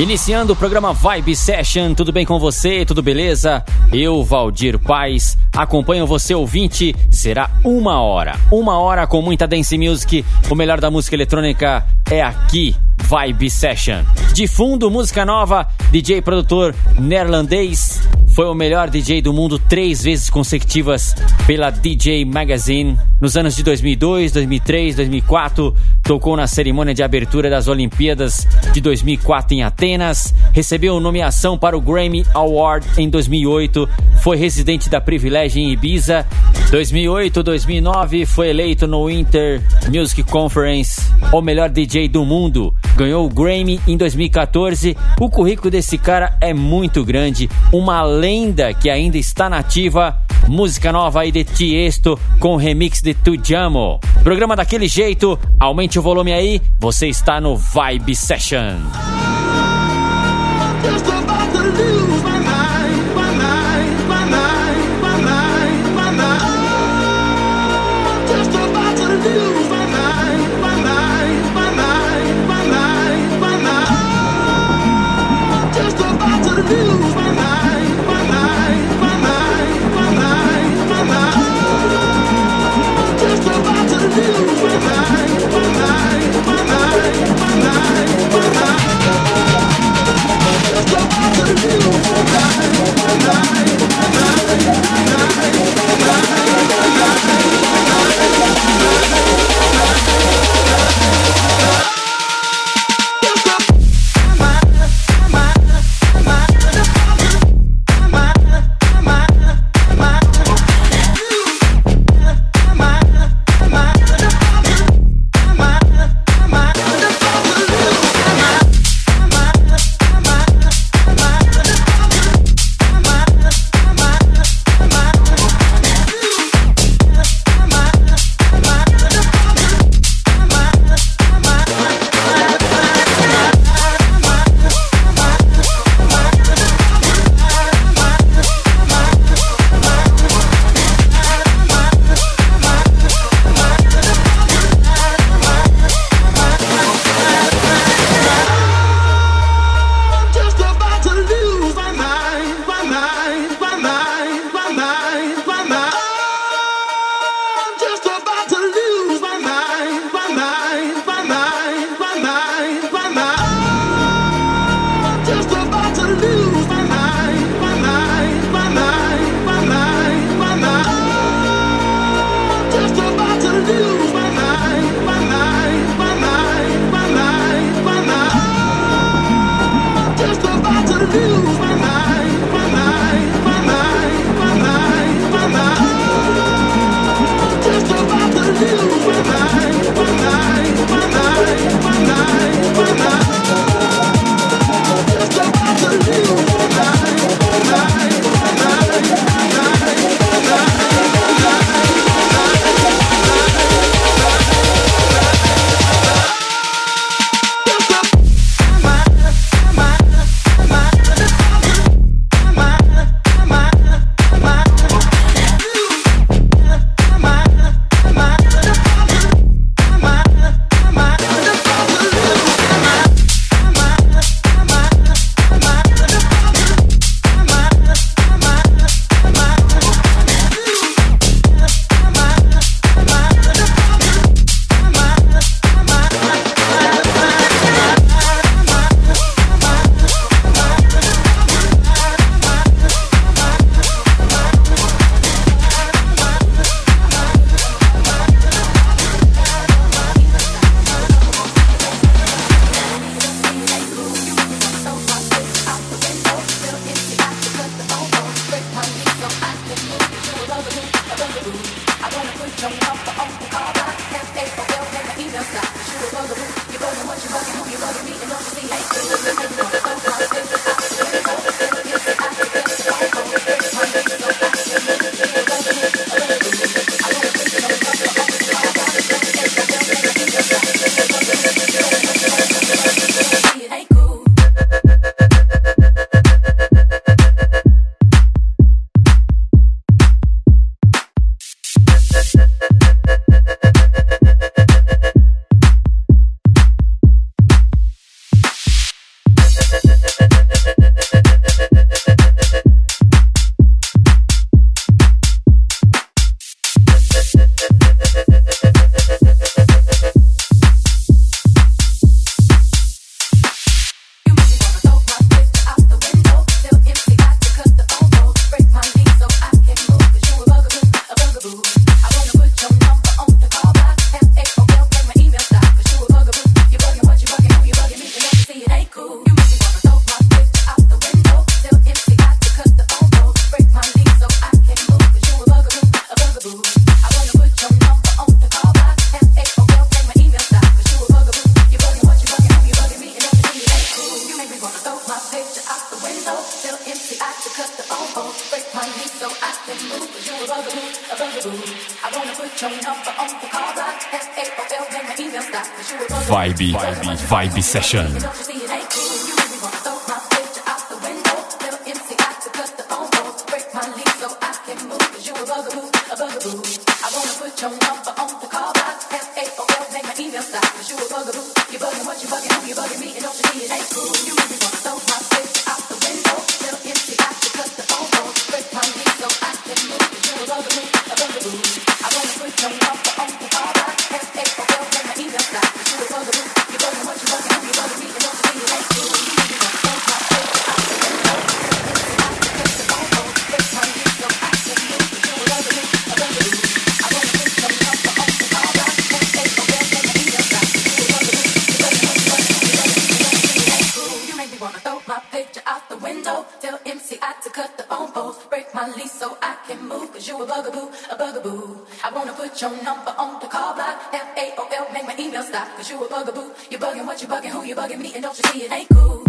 Iniciando o programa Vibe Session, tudo bem com você? Tudo beleza? Eu, Valdir Paz, acompanho você ouvinte. Será uma hora, uma hora com muita dance music. O melhor da música eletrônica é aqui, Vibe Session. De fundo, música nova, DJ produtor neerlandês. Foi o melhor DJ do mundo três vezes consecutivas pela DJ Magazine. Nos anos de 2002, 2003, 2004, tocou na cerimônia de abertura das Olimpíadas de 2004 em Atenas, recebeu nomeação para o Grammy Award em 2008, foi residente da Privilégio em Ibiza. 2008-2009 foi eleito no Winter Music Conference o melhor DJ do mundo. Ganhou o Grammy em 2014. O currículo desse cara é muito grande, uma lenda que ainda está nativa. Música nova aí de Tiesto com remix de Tujamo. Programa daquele jeito, aumente o volume aí, você está no Vibe Session. session. cause you a bugaboo, a bugaboo. I wanna put your number on the call block. F A O L, make my email stop, cause you a bugaboo. You bugging what you bugging, who you bugging me, and don't you see it ain't cool.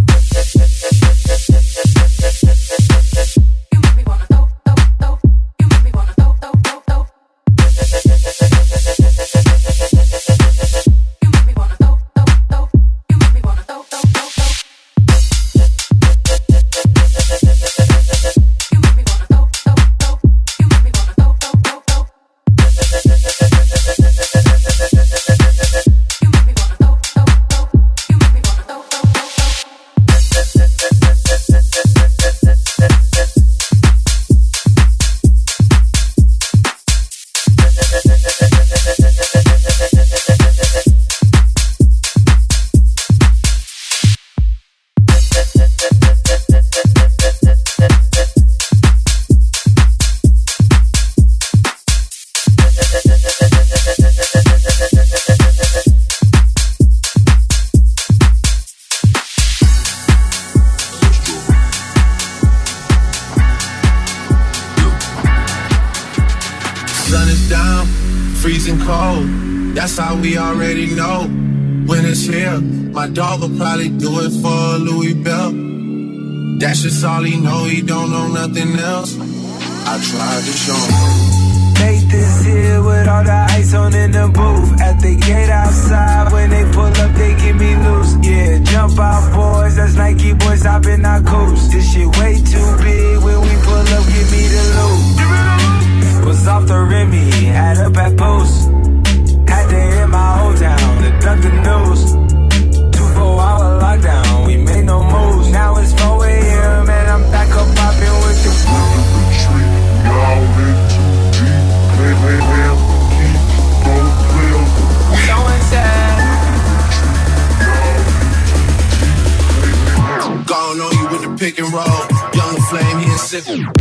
fazer.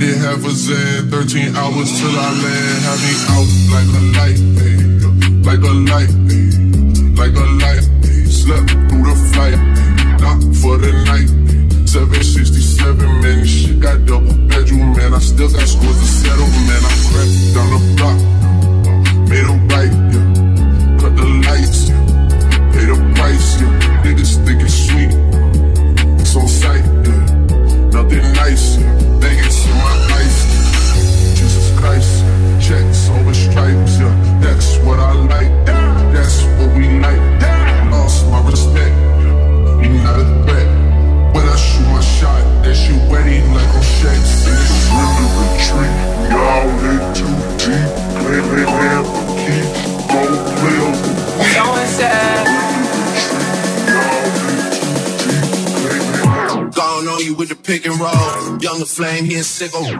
did half a Zen? 13 hours till I land. Have me out like a light, ay, like a light. flame, he and sickle.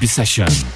Be Session.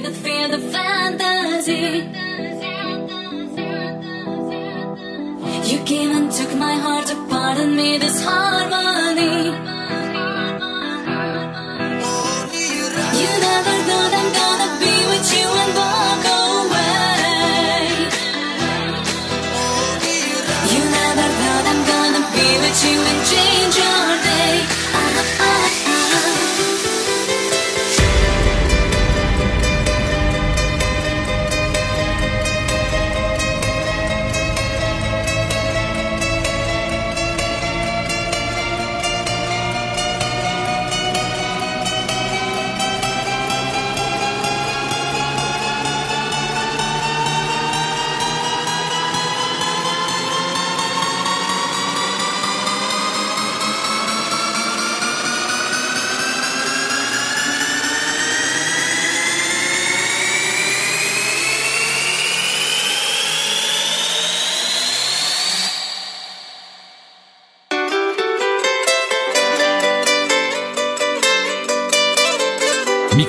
the fear, the fantasy. You came and took my heart apart and made this harmony.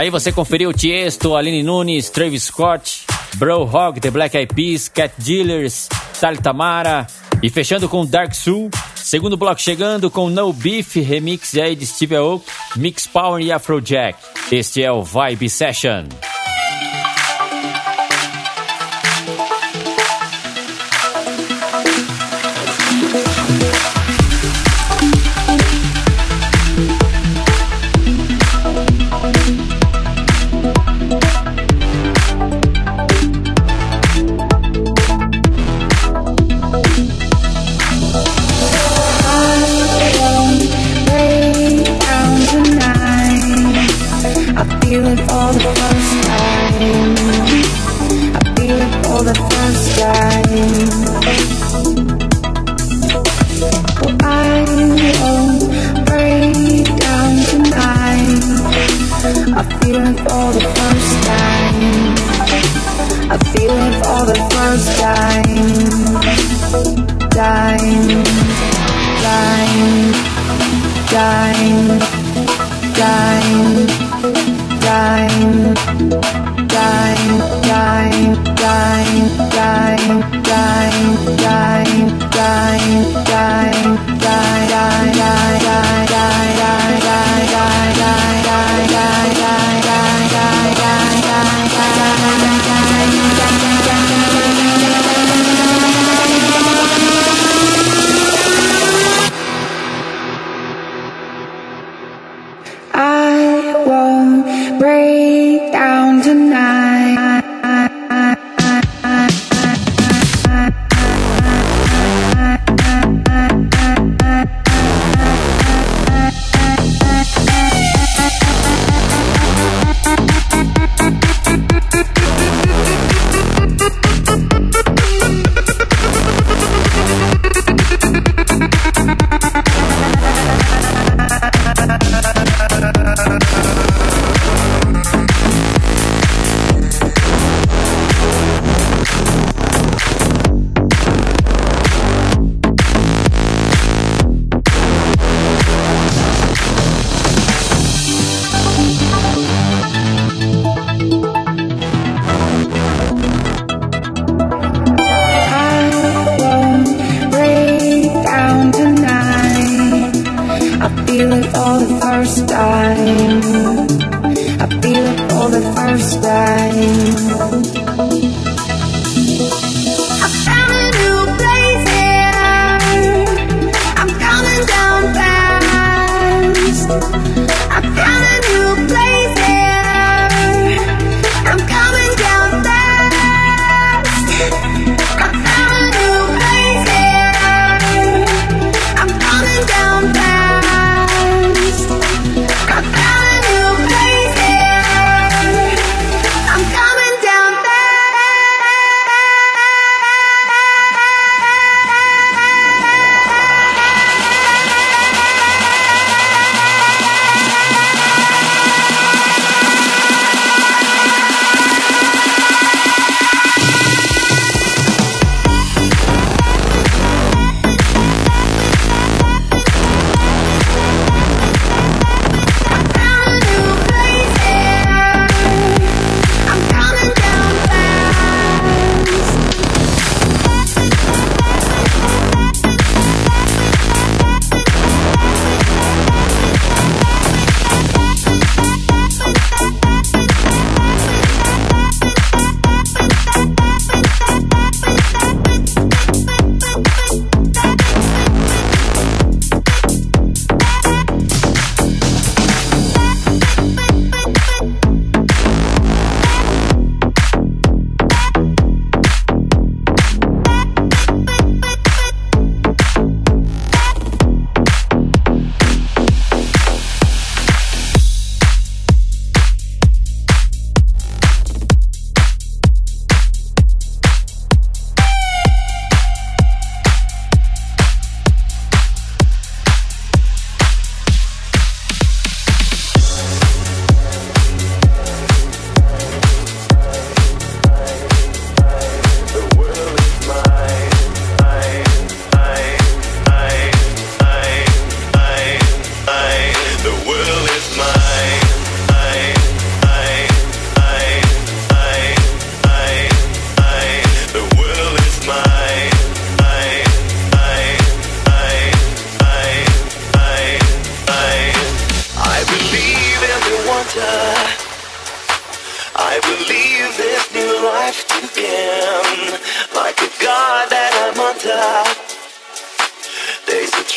Aí você conferiu Tiesto, Aline Nunes, Travis Scott, Bro Hog, The Black Eyed Peas, Cat Dealers, Talitamara e fechando com Dark Soul. Segundo bloco chegando com No Beef, remix aí de Steve Aoki, Mix Power e Afrojack. Este é o Vibe Session.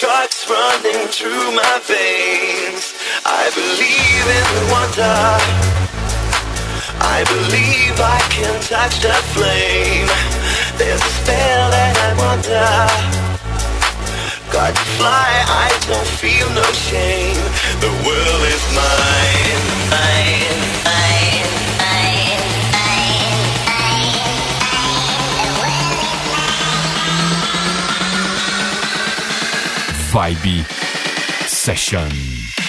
Drugs running through my veins. I believe in wonder. I believe I can touch the flame. There's a spell that I wonder. To fly, I don't feel no shame. The world is mine, mine, Vibe Session.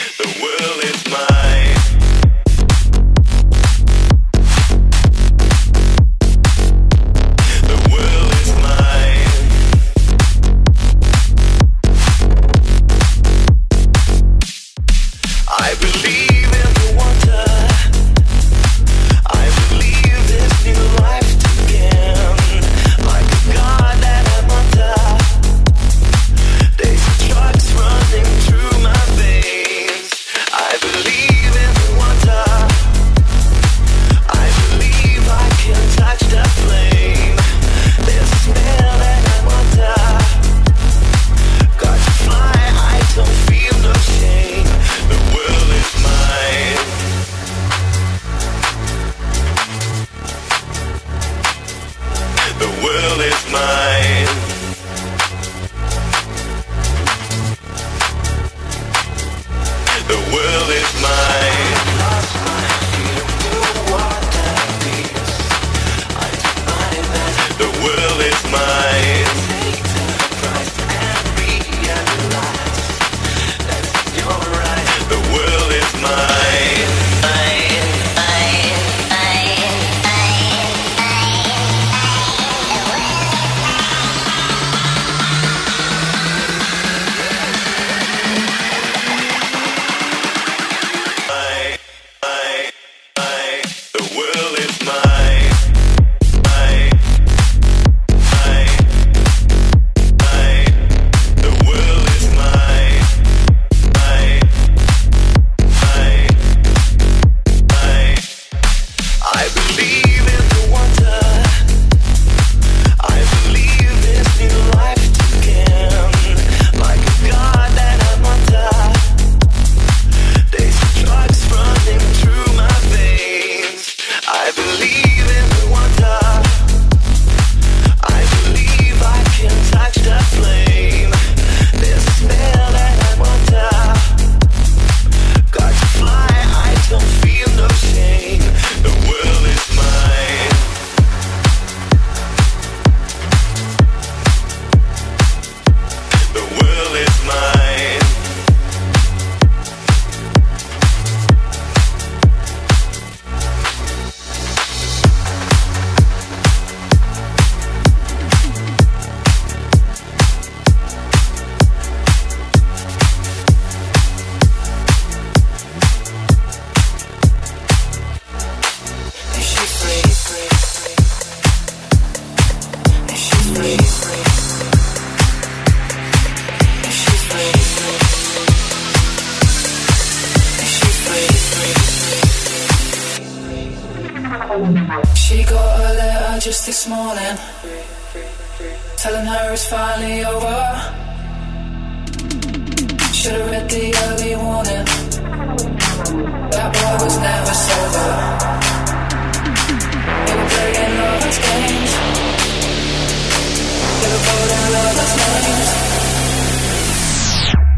She got a letter just this morning telling her it's finally over. Should've read the early warning. That boy was never sober. They were playing lovers' games. They were voting lovers' names.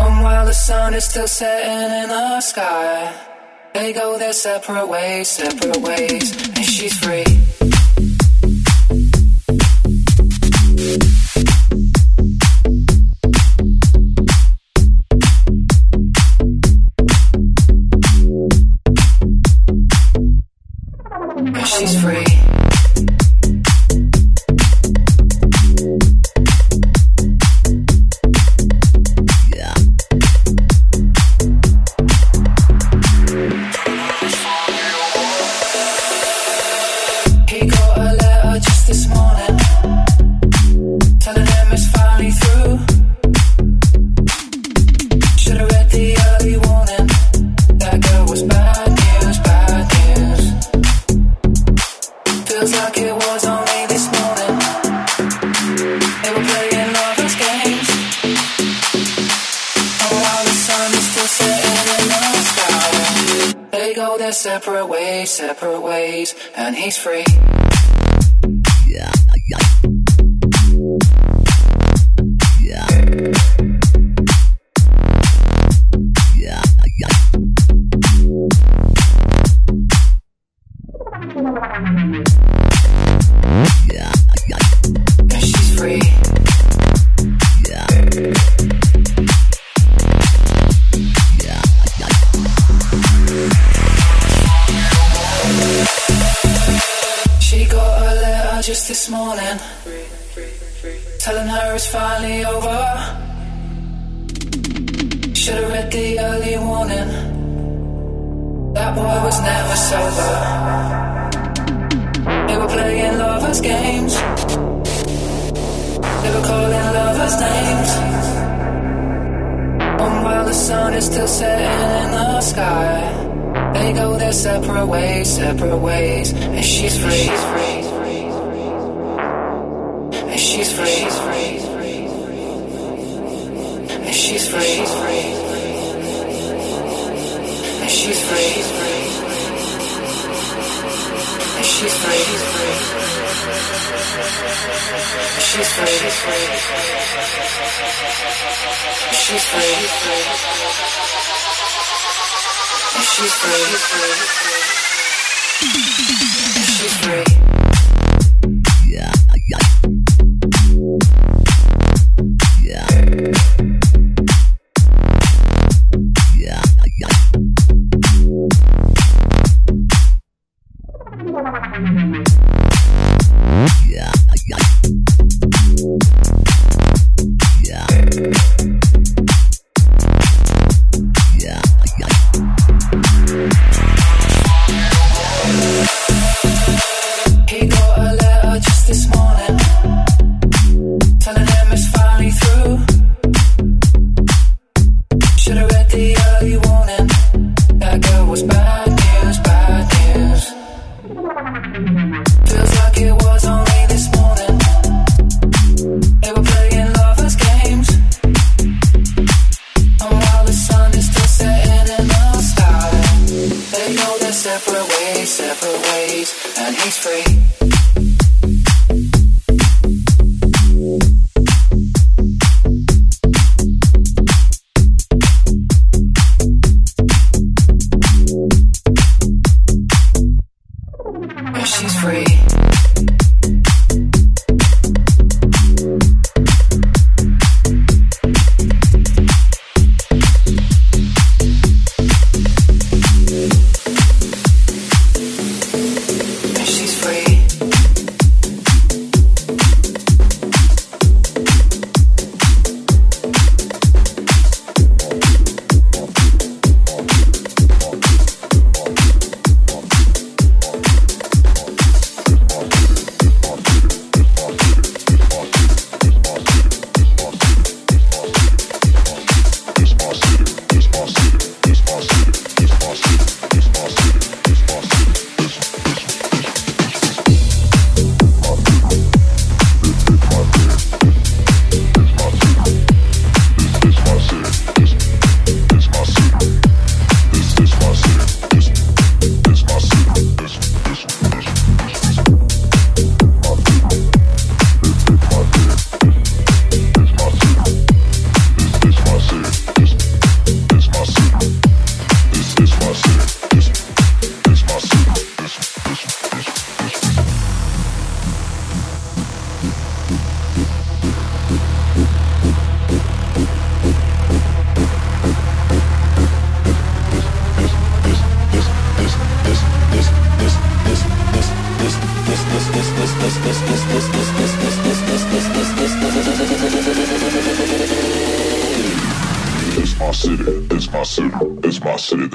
And while the sun is still setting in the sky, they go their separate ways, separate ways, she's free. It's finally over. Should've read the early warning. That boy was never sober. They were playing lovers' games. They were calling lovers' names. And while the sun is still setting in the sky. They go their separate ways, separate ways, and she's free. And she's free. And she's free. She's free. And she's free. And she's free. And she's free. And she's free. And she's free.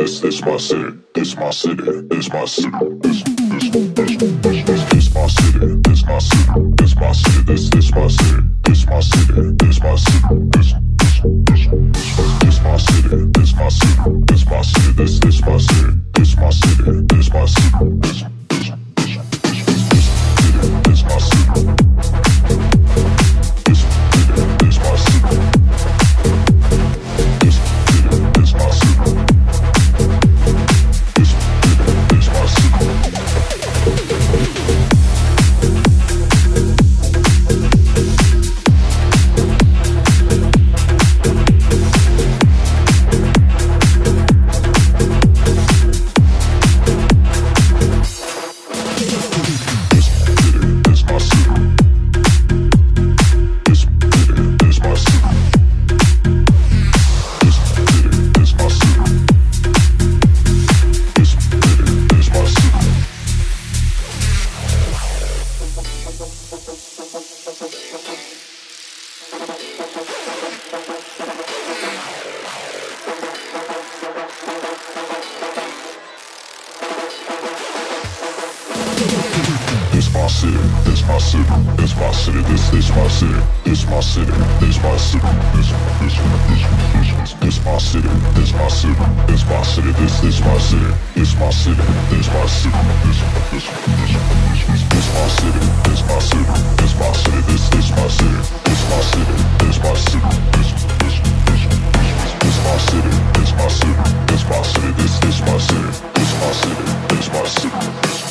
This is my city, this my city, this my city, this this this city, this my city, this my city, this this my city, this my city, this my city, this this this this this my city, this my city, this my city, this this my city, this my city, this my city, this this this this my city, this my city, this my city, this this my city, this my city, this my city, this this this this my city, this my city, this my city, this this my city, this my city, this my city,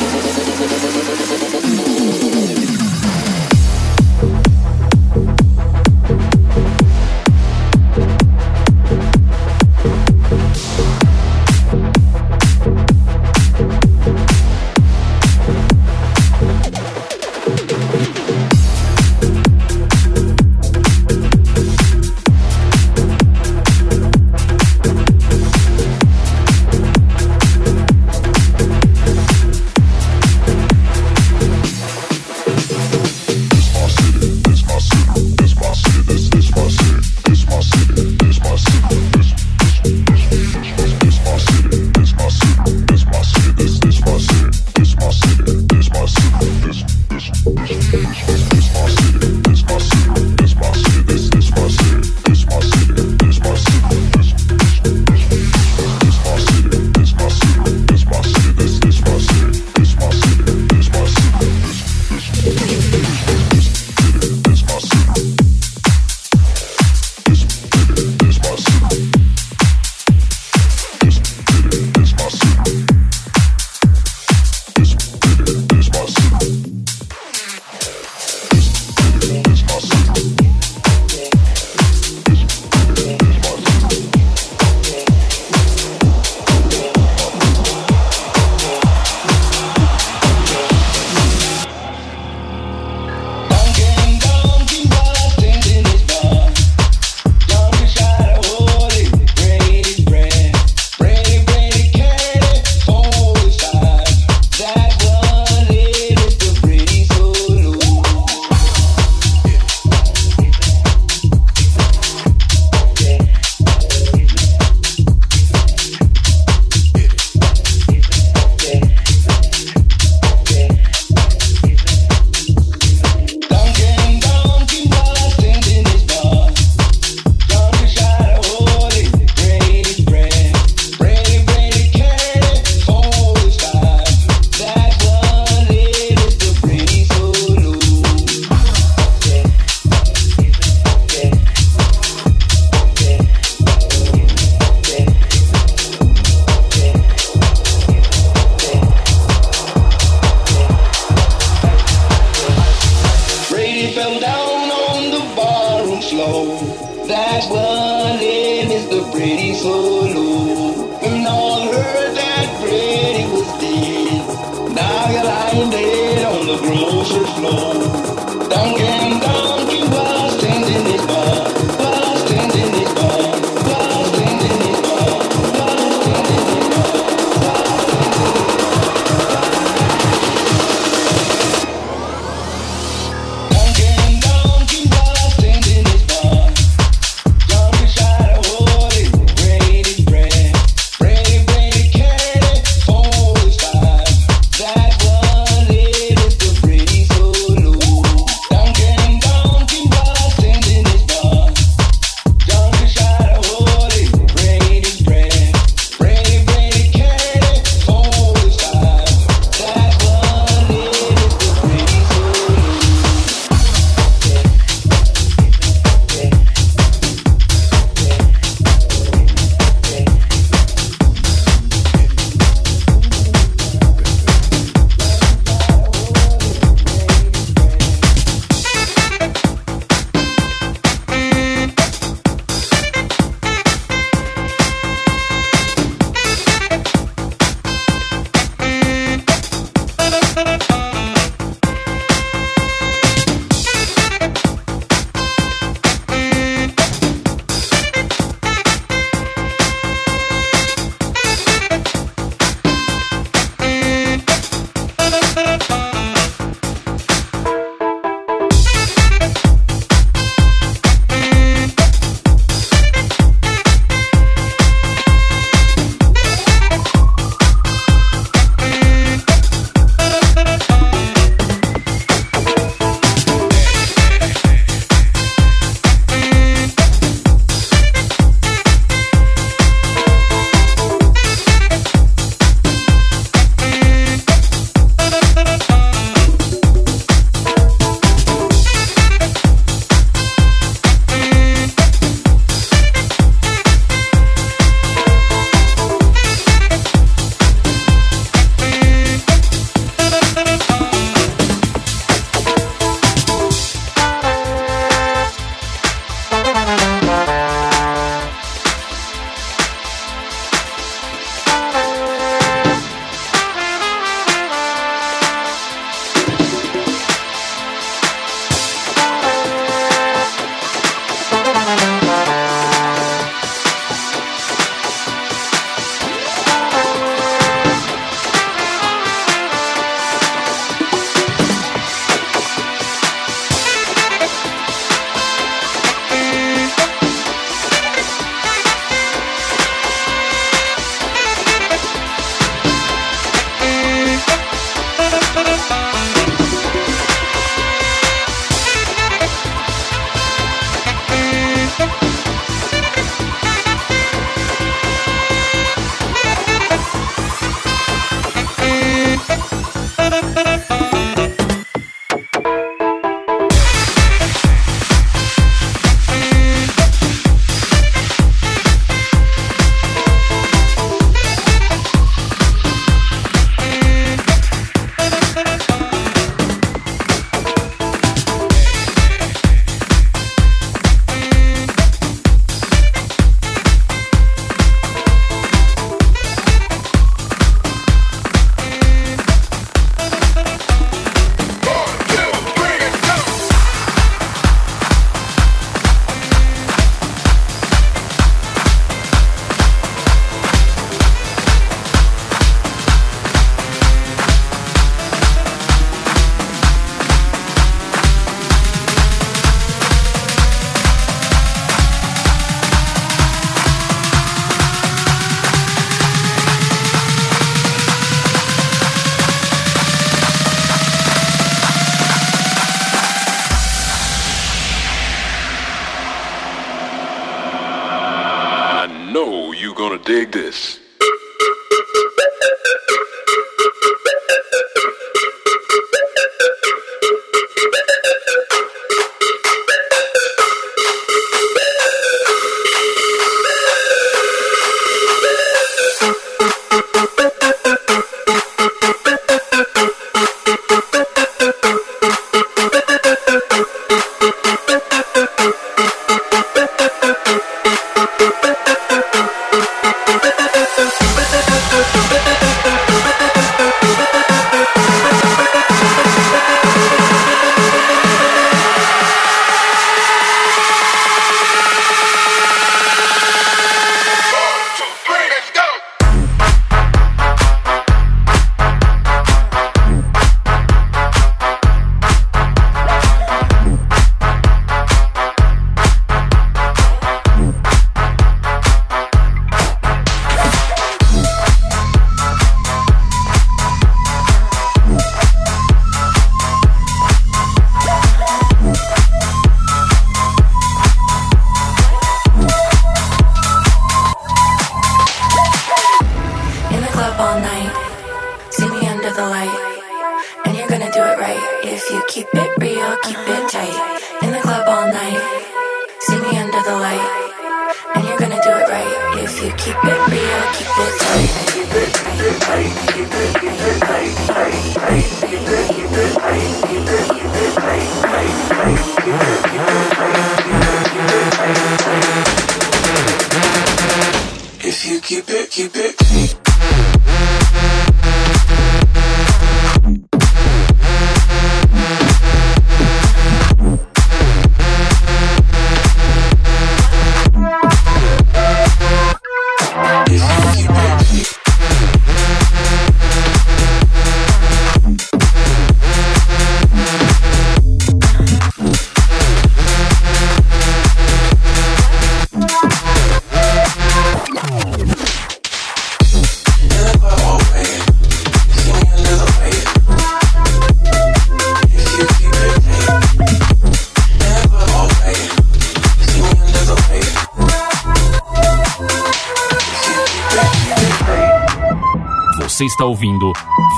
ouvindo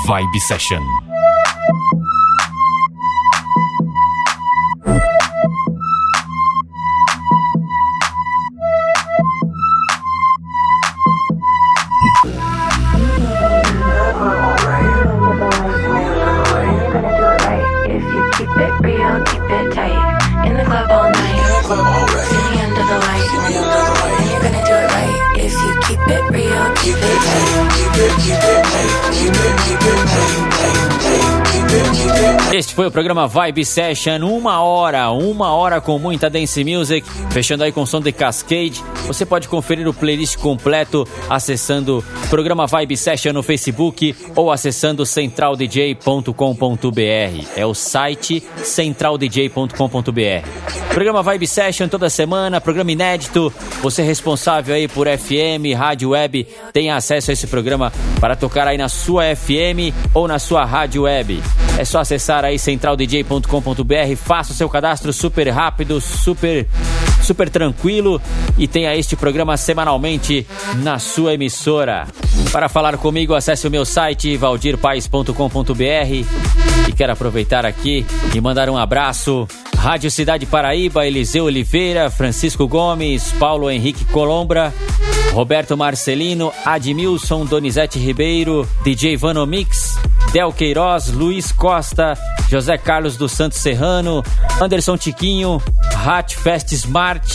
Vibe Session. Este foi o programa Vibe Session, uma hora, uma hora com muita dance music, fechando aí com som de Cascade. Você pode conferir o playlist completo acessando programa Vibe Session no Facebook ou acessando centraldj.com.br. É o site centraldj.com.br. Programa Vibe Session toda semana, programa inédito. Você é responsável aí por FM, rádio web, tem acesso a esse programa para tocar aí na sua FM ou na sua rádio web. É só acessar aí centraldj.com.br, faça o seu cadastro super rápido, super super tranquilo e tenha este programa semanalmente na sua emissora. Para falar comigo, acesse o meu site valdirpais.com.br e quero aproveitar aqui e mandar um abraço. Rádio Cidade Paraíba, Eliseu Oliveira, Francisco Gomes, Paulo Henrique Colombra, Roberto Marcelino, Admilson Donizete Ribeiro, DJ Vanomix, Del Queiroz, Luiz Costa, José Carlos dos Santos Serrano, Anderson Tiquinho, Hat Fest Smart,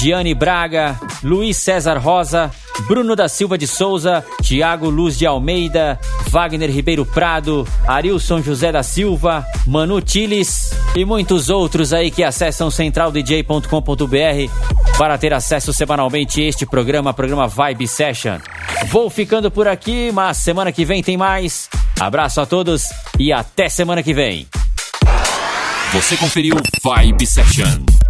Diane Braga, Luiz César Rosa, Bruno da Silva de Souza, Tiago Luz de Almeida, Wagner Ribeiro Prado, Arilson José da Silva, Manu Tiles e muitos outros aí que acessam centraldj.com.br para ter acesso semanalmente a este programa, programa Vibe Session. Vou ficando por aqui, mas semana que vem tem mais. Abraço a todos e até semana que vem. Você conferiu Vibe Session.